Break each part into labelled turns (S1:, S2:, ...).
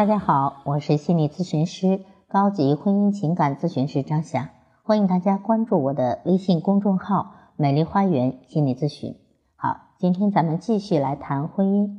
S1: 大家好，我是心理咨询师、高级婚姻情感咨询师张霞，欢迎大家关注我的微信公众号“美丽花园心理咨询”。好，今天咱们继续来谈婚姻。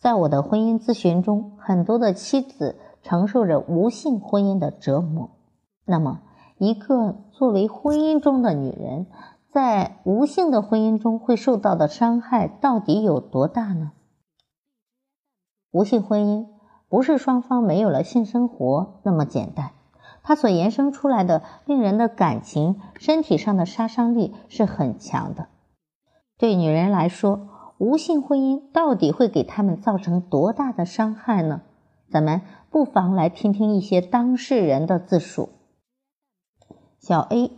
S1: 在我的婚姻咨询中，很多的妻子承受着无性婚姻的折磨。那么，一个作为婚姻中的女人，在无性的婚姻中会受到的伤害到底有多大呢？无性婚姻不是双方没有了性生活那么简单，它所延伸出来的令人的感情、身体上的杀伤力是很强的。对女人来说，无性婚姻到底会给他们造成多大的伤害呢？咱们不妨来听听一些当事人的自述。小 A，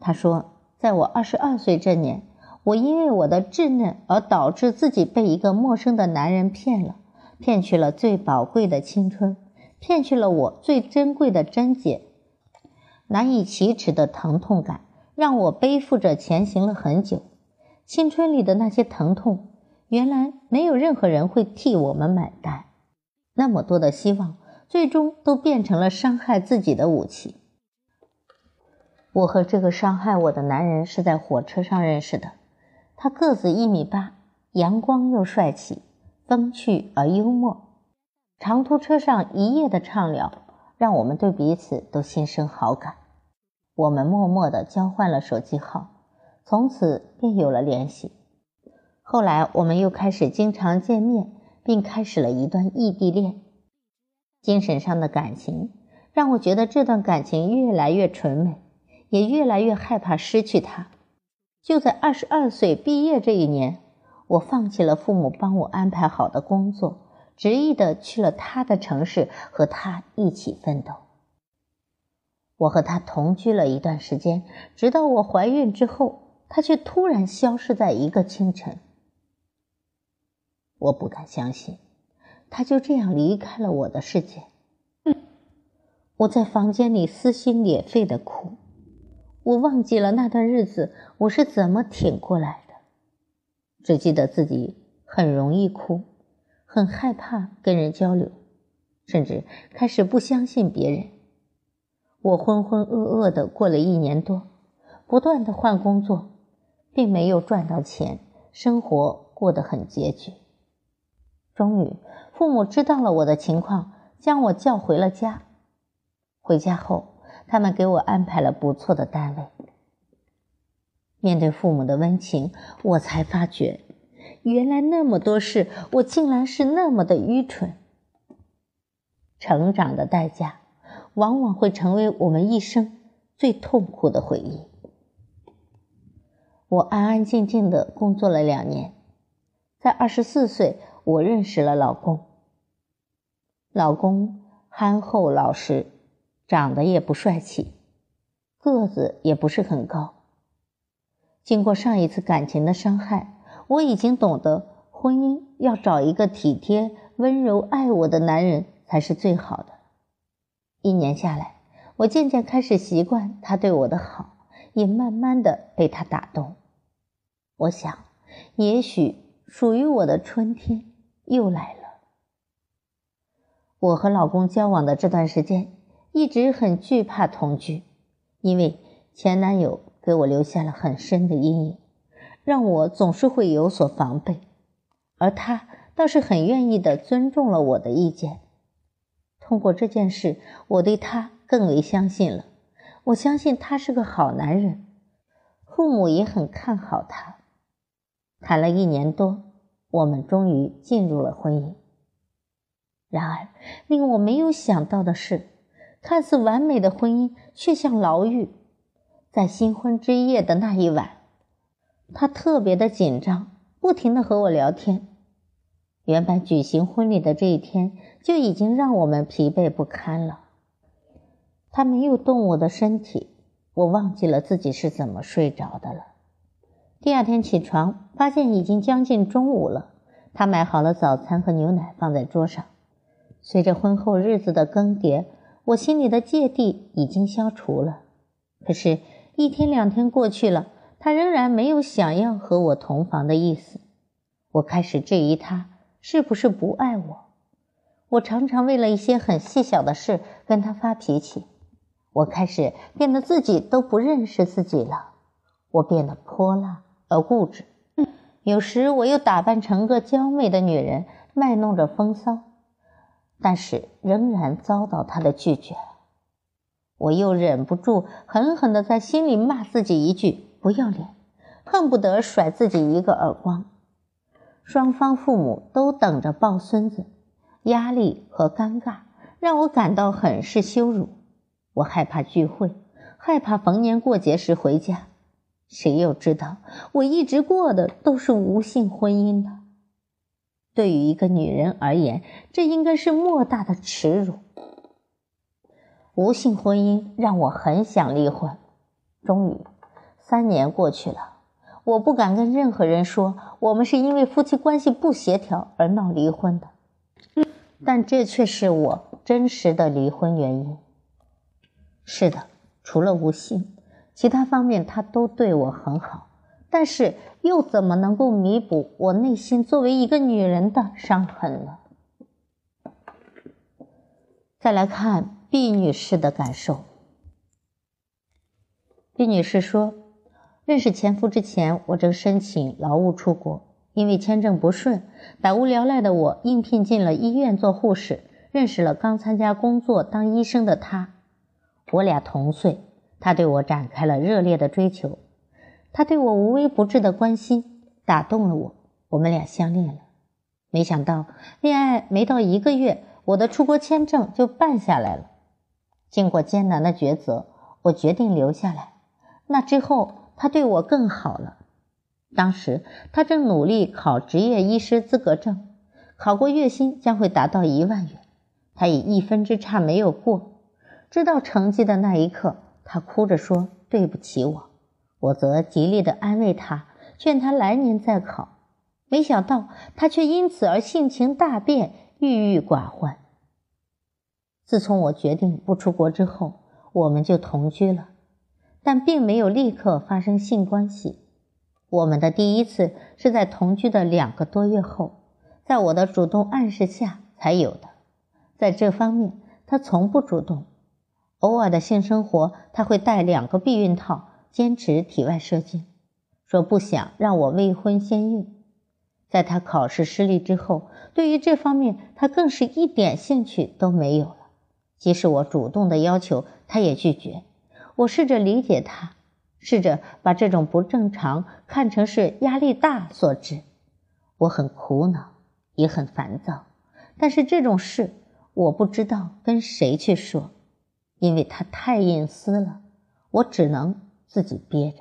S1: 他说，在我二十二岁这年，我因为我的稚嫩而导致自己被一个陌生的男人骗了。骗去了最宝贵的青春，骗去了我最珍贵的贞洁，难以启齿的疼痛感让我背负着前行了很久。青春里的那些疼痛，原来没有任何人会替我们买单。那么多的希望，最终都变成了伤害自己的武器。我和这个伤害我的男人是在火车上认识的，他个子一米八，阳光又帅气。风趣而幽默，长途车上一夜的畅聊，让我们对彼此都心生好感。我们默默的交换了手机号，从此便有了联系。后来我们又开始经常见面，并开始了一段异地恋。精神上的感情让我觉得这段感情越来越纯美，也越来越害怕失去他。就在二十二岁毕业这一年。我放弃了父母帮我安排好的工作，执意的去了他的城市，和他一起奋斗。我和他同居了一段时间，直到我怀孕之后，他却突然消失在一个清晨。我不敢相信，他就这样离开了我的世界。我在房间里撕心裂肺的哭，我忘记了那段日子我是怎么挺过来。只记得自己很容易哭，很害怕跟人交流，甚至开始不相信别人。我浑浑噩噩的过了一年多，不断的换工作，并没有赚到钱，生活过得很拮据。终于，父母知道了我的情况，将我叫回了家。回家后，他们给我安排了不错的单位。面对父母的温情，我才发觉，原来那么多事，我竟然是那么的愚蠢。成长的代价，往往会成为我们一生最痛苦的回忆。我安安静静的工作了两年，在二十四岁，我认识了老公。老公憨厚老实，长得也不帅气，个子也不是很高。经过上一次感情的伤害，我已经懂得，婚姻要找一个体贴、温柔、爱我的男人才是最好的。一年下来，我渐渐开始习惯他对我的好，也慢慢的被他打动。我想，也许属于我的春天又来了。我和老公交往的这段时间，一直很惧怕同居，因为前男友。给我留下了很深的阴影，让我总是会有所防备，而他倒是很愿意的尊重了我的意见。通过这件事，我对他更为相信了。我相信他是个好男人，父母也很看好他。谈了一年多，我们终于进入了婚姻。然而，令我没有想到的是，看似完美的婚姻却像牢狱。在新婚之夜的那一晚，他特别的紧张，不停的和我聊天。原本举行婚礼的这一天就已经让我们疲惫不堪了。他没有动我的身体，我忘记了自己是怎么睡着的了。第二天起床，发现已经将近中午了。他买好了早餐和牛奶放在桌上。随着婚后日子的更迭，我心里的芥蒂已经消除了。可是。一天两天过去了，他仍然没有想要和我同房的意思。我开始质疑他是不是不爱我。我常常为了一些很细小的事跟他发脾气。我开始变得自己都不认识自己了，我变得泼辣而固执。有时我又打扮成个娇媚的女人，卖弄着风骚，但是仍然遭到他的拒绝。我又忍不住狠狠地在心里骂自己一句“不要脸”，恨不得甩自己一个耳光。双方父母都等着抱孙子，压力和尴尬让我感到很是羞辱。我害怕聚会，害怕逢年过节时回家。谁又知道我一直过的都是无性婚姻的？对于一个女人而言，这应该是莫大的耻辱。无性婚姻让我很想离婚。终于，三年过去了，我不敢跟任何人说我们是因为夫妻关系不协调而闹离婚的，但这却是我真实的离婚原因。是的，除了无性，其他方面他都对我很好，但是又怎么能够弥补我内心作为一个女人的伤痕呢？再来看毕女士的感受。毕女士说，认识前夫之前，我正申请劳务出国，因为签证不顺，百无聊赖的我应聘进了医院做护士，认识了刚参加工作当医生的他。我俩同岁，他对我展开了热烈的追求，他对我无微不至的关心打动了我，我们俩相恋了。没想到恋爱没到一个月，我的出国签证就办下来了。经过艰难的抉择，我决定留下来。那之后，他对我更好了。当时他正努力考执业医师资格证，考过月薪将会达到一万元，他以一分之差没有过。知道成绩的那一刻，他哭着说：“对不起我。”我则极力的安慰他，劝他来年再考。没想到他却因此而性情大变，郁郁寡欢。自从我决定不出国之后，我们就同居了，但并没有立刻发生性关系。我们的第一次是在同居的两个多月后，在我的主动暗示下才有的。在这方面，他从不主动。偶尔的性生活，他会带两个避孕套，坚持体外射精，说不想让我未婚先孕。在他考试失利之后，对于这方面他更是一点兴趣都没有了。即使我主动的要求，他也拒绝。我试着理解他，试着把这种不正常看成是压力大所致。我很苦恼，也很烦躁，但是这种事我不知道跟谁去说。因为他太隐私了，我只能自己憋着。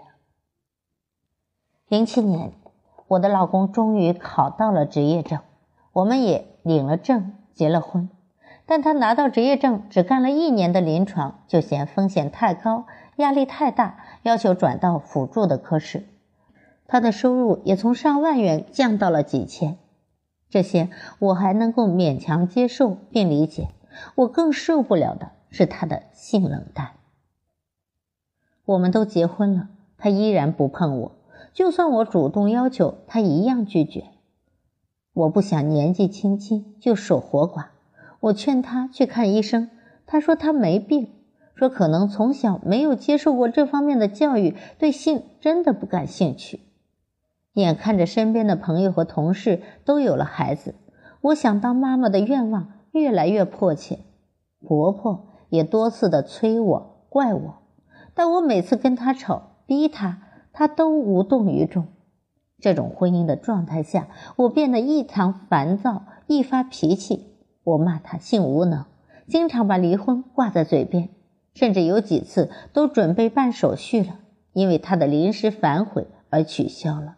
S1: 零七年，我的老公终于考到了职业证，我们也领了证，结了婚。但他拿到执业证只干了一年的临床，就嫌风险太高，压力太大，要求转到辅助的科室。他的收入也从上万元降到了几千，这些我还能够勉强接受并理解，我更受不了的。是他的性冷淡。我们都结婚了，他依然不碰我，就算我主动要求，他一样拒绝。我不想年纪轻轻就守活寡，我劝他去看医生，他说他没病，说可能从小没有接受过这方面的教育，对性真的不感兴趣。眼看着身边的朋友和同事都有了孩子，我想当妈妈的愿望越来越迫切。婆婆。也多次的催我、怪我，但我每次跟他吵、逼他，他都无动于衷。这种婚姻的状态下，我变得异常烦躁，易发脾气。我骂他性无能，经常把离婚挂在嘴边，甚至有几次都准备办手续了，因为他的临时反悔而取消了。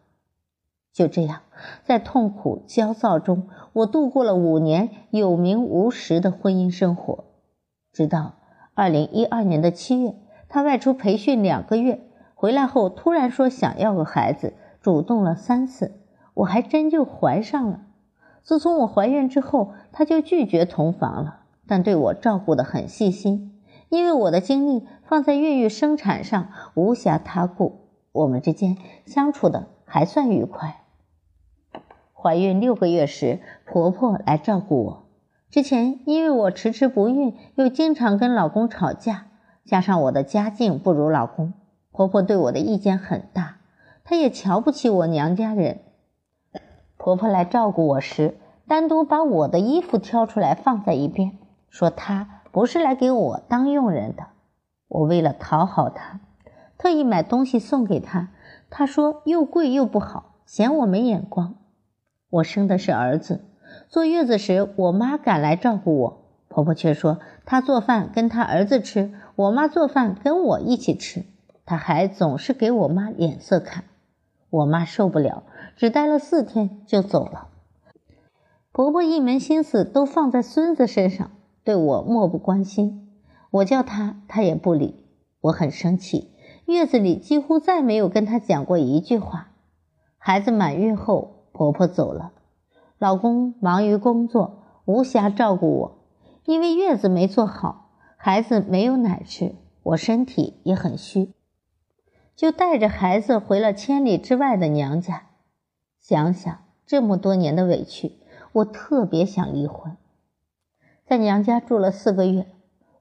S1: 就这样，在痛苦焦躁中，我度过了五年有名无实的婚姻生活。直到二零一二年的七月，他外出培训两个月，回来后突然说想要个孩子，主动了三次，我还真就怀上了。自从我怀孕之后，他就拒绝同房了，但对我照顾得很细心，因为我的精力放在孕育生产上，无暇他顾，我们之间相处的还算愉快。怀孕六个月时，婆婆来照顾我。之前因为我迟迟不孕，又经常跟老公吵架，加上我的家境不如老公，婆婆对我的意见很大，她也瞧不起我娘家人。婆婆来照顾我时，单独把我的衣服挑出来放在一边，说她不是来给我当佣人的。我为了讨好她，特意买东西送给她，她说又贵又不好，嫌我没眼光。我生的是儿子。坐月子时，我妈赶来照顾我，婆婆却说她做饭跟她儿子吃，我妈做饭跟我一起吃，她还总是给我妈脸色看。我妈受不了，只待了四天就走了。婆婆一门心思都放在孙子身上，对我漠不关心。我叫她，她也不理。我很生气，月子里几乎再没有跟她讲过一句话。孩子满月后，婆婆走了。老公忙于工作，无暇照顾我，因为月子没做好，孩子没有奶吃，我身体也很虚，就带着孩子回了千里之外的娘家。想想这么多年的委屈，我特别想离婚。在娘家住了四个月，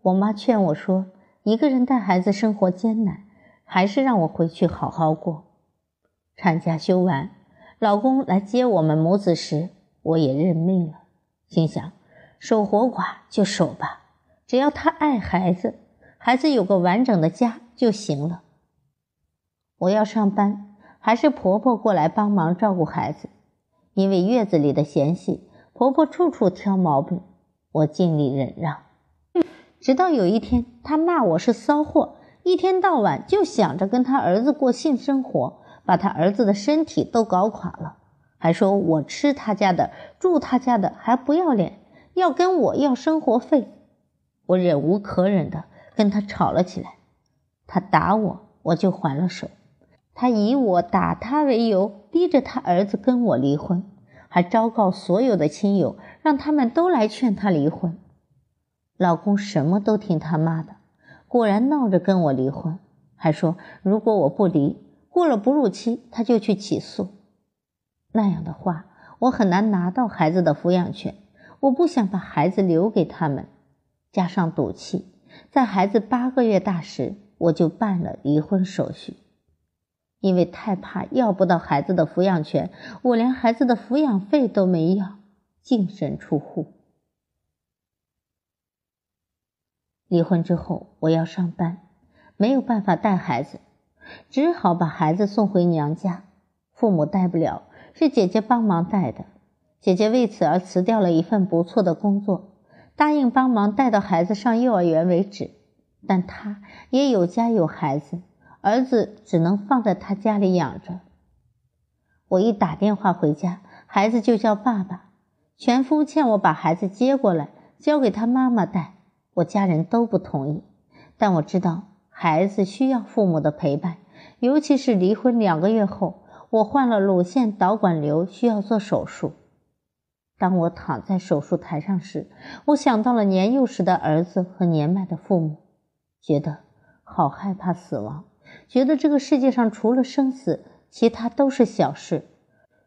S1: 我妈劝我说：“一个人带孩子生活艰难，还是让我回去好好过。”产假休完，老公来接我们母子时。我也认命了，心想守活寡就守吧，只要他爱孩子，孩子有个完整的家就行了。我要上班，还是婆婆过来帮忙照顾孩子，因为月子里的嫌隙，婆婆处处挑毛病，我尽力忍让。直到有一天，她骂我是骚货，一天到晚就想着跟她儿子过性生活，把她儿子的身体都搞垮了。还说我吃他家的，住他家的，还不要脸，要跟我要生活费。我忍无可忍的跟他吵了起来，他打我，我就还了手。他以我打他为由，逼着他儿子跟我离婚，还昭告所有的亲友，让他们都来劝他离婚。老公什么都听他妈的，果然闹着跟我离婚，还说如果我不离，过了哺乳期他就去起诉。那样的话，我很难拿到孩子的抚养权。我不想把孩子留给他们，加上赌气，在孩子八个月大时，我就办了离婚手续。因为太怕要不到孩子的抚养权，我连孩子的抚养费都没要，净身出户。离婚之后，我要上班，没有办法带孩子，只好把孩子送回娘家，父母带不了。是姐姐帮忙带的，姐姐为此而辞掉了一份不错的工作，答应帮忙带到孩子上幼儿园为止。但她也有家有孩子，儿子只能放在他家里养着。我一打电话回家，孩子就叫爸爸。前夫劝我把孩子接过来，交给他妈妈带，我家人都不同意。但我知道孩子需要父母的陪伴，尤其是离婚两个月后。我患了乳腺导管瘤，需要做手术。当我躺在手术台上时，我想到了年幼时的儿子和年迈的父母，觉得好害怕死亡，觉得这个世界上除了生死，其他都是小事。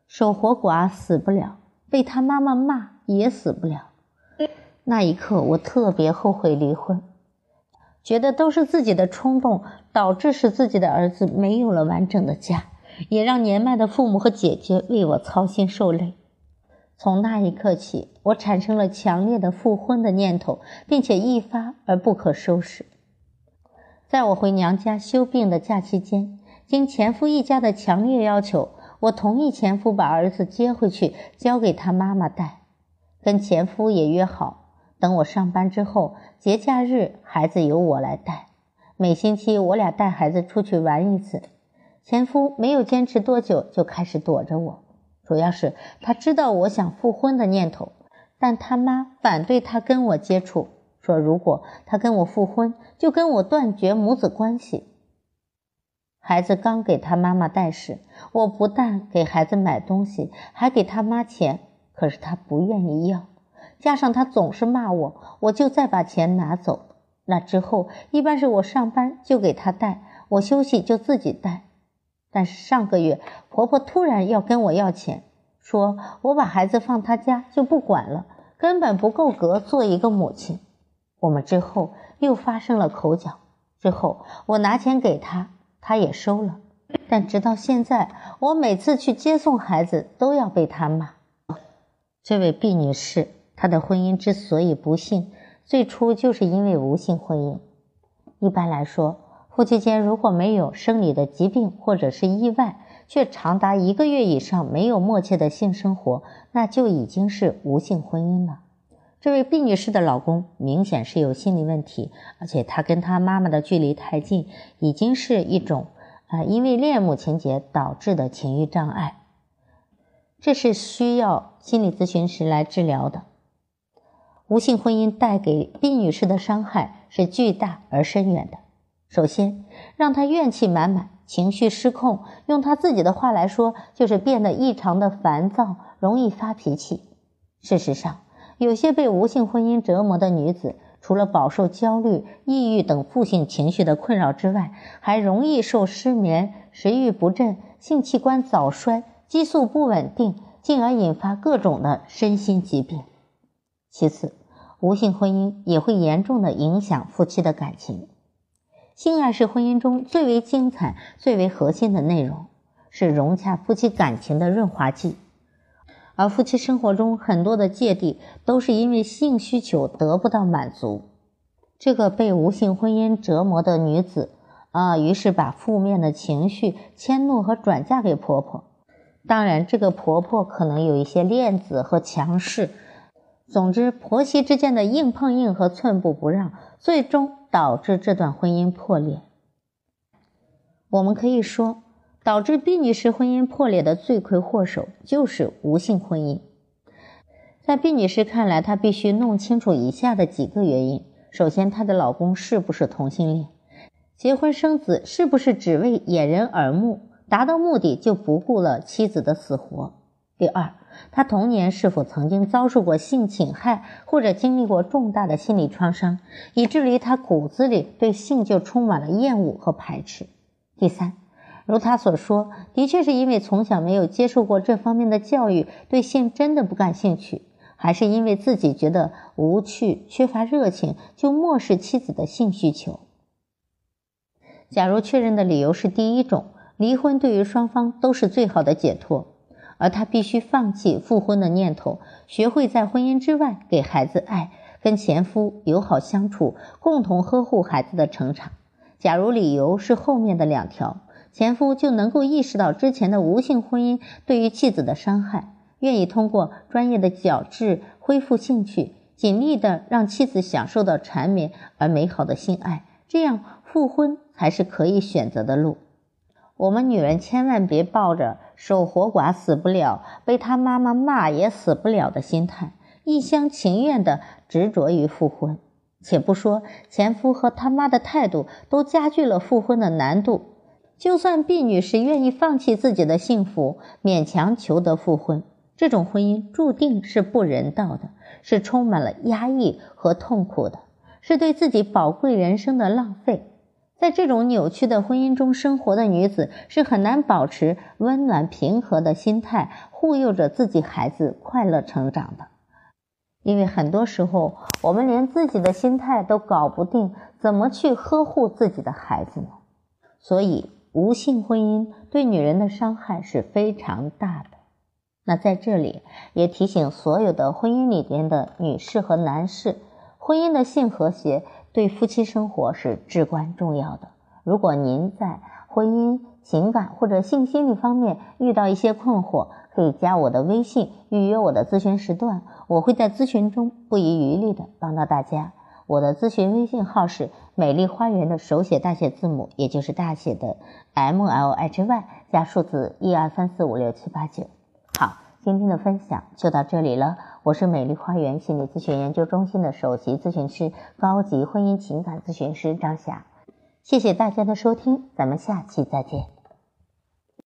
S1: 守活寡死不了，被他妈妈骂也死不了。那一刻，我特别后悔离婚，觉得都是自己的冲动导致使自己的儿子没有了完整的家。也让年迈的父母和姐姐为我操心受累。从那一刻起，我产生了强烈的复婚的念头，并且一发而不可收拾。在我回娘家休病的假期间，经前夫一家的强烈要求，我同意前夫把儿子接回去，交给他妈妈带。跟前夫也约好，等我上班之后，节假日孩子由我来带。每星期我俩带孩子出去玩一次。前夫没有坚持多久，就开始躲着我。主要是他知道我想复婚的念头，但他妈反对他跟我接触，说如果他跟我复婚，就跟我断绝母子关系。孩子刚给他妈妈带时，我不但给孩子买东西，还给他妈钱，可是他不愿意要，加上他总是骂我，我就再把钱拿走。那之后，一般是我上班就给他带，我休息就自己带。但是上个月，婆婆突然要跟我要钱，说我把孩子放他家就不管了，根本不够格做一个母亲。我们之后又发生了口角，之后我拿钱给他，他也收了。但直到现在，我每次去接送孩子都要被他骂。这位毕女士，她的婚姻之所以不幸，最初就是因为无性婚姻。一般来说，夫妻间如果没有生理的疾病或者是意外，却长达一个月以上没有默契的性生活，那就已经是无性婚姻了。这位毕女士的老公明显是有心理问题，而且他跟他妈妈的距离太近，已经是一种。啊，因为恋母情节导致的情欲障碍，这是需要心理咨询师来治疗的。无性婚姻带给毕女士的伤害是巨大而深远的。首先，让她怨气满满，情绪失控，用她自己的话来说，就是变得异常的烦躁，容易发脾气。事实上，有些被无性婚姻折磨的女子。除了饱受焦虑、抑郁等负性情绪的困扰之外，还容易受失眠、食欲不振、性器官早衰、激素不稳定，进而引发各种的身心疾病。其次，无性婚姻也会严重的影响夫妻的感情。性爱是婚姻中最为精彩、最为核心的内容，是融洽夫妻感情的润滑剂。而夫妻生活中很多的芥蒂，都是因为性需求得不到满足。这个被无性婚姻折磨的女子啊，于是把负面的情绪迁怒和转嫁给婆婆。当然，这个婆婆可能有一些链子和强势。总之，婆媳之间的硬碰硬和寸步不让，最终导致这段婚姻破裂。我们可以说。导致毕女士婚姻破裂的罪魁祸首就是无性婚姻。在毕女士看来，她必须弄清楚以下的几个原因：首先，她的老公是不是同性恋？结婚生子是不是只为掩人耳目，达到目的就不顾了妻子的死活？第二，她童年是否曾经遭受过性侵害，或者经历过重大的心理创伤，以至于她骨子里对性就充满了厌恶和排斥？第三。如他所说，的确是因为从小没有接受过这方面的教育，对性真的不感兴趣，还是因为自己觉得无趣、缺乏热情，就漠视妻子的性需求？假如确认的理由是第一种，离婚对于双方都是最好的解脱，而他必须放弃复婚的念头，学会在婚姻之外给孩子爱，跟前夫友好相处，共同呵护孩子的成长。假如理由是后面的两条。前夫就能够意识到之前的无性婚姻对于妻子的伤害，愿意通过专业的矫治恢复兴趣，尽力的让妻子享受到缠绵而美好的性爱，这样复婚才是可以选择的路。我们女人千万别抱着守活寡死不了，被他妈妈骂也死不了的心态，一厢情愿的执着于复婚。且不说前夫和他妈的态度都加剧了复婚的难度。就算毕女士愿意放弃自己的幸福，勉强求得复婚，这种婚姻注定是不人道的，是充满了压抑和痛苦的，是对自己宝贵人生的浪费。在这种扭曲的婚姻中生活的女子，是很难保持温暖平和的心态，护佑着自己孩子快乐成长的。因为很多时候，我们连自己的心态都搞不定，怎么去呵护自己的孩子呢？所以。无性婚姻对女人的伤害是非常大的。那在这里也提醒所有的婚姻里边的女士和男士，婚姻的性和谐对夫妻生活是至关重要的。如果您在婚姻、情感或者性心理方面遇到一些困惑，可以加我的微信预约我的咨询时段，我会在咨询中不遗余力的帮到大家。我的咨询微信号是美丽花园的手写大写字母，也就是大写的 M L H Y 加数字一二三四五六七八九。好，今天的分享就到这里了。我是美丽花园心理咨询研究中心的首席咨询师、高级婚姻情感咨询师张霞。谢谢大家的收听，咱们下期再见。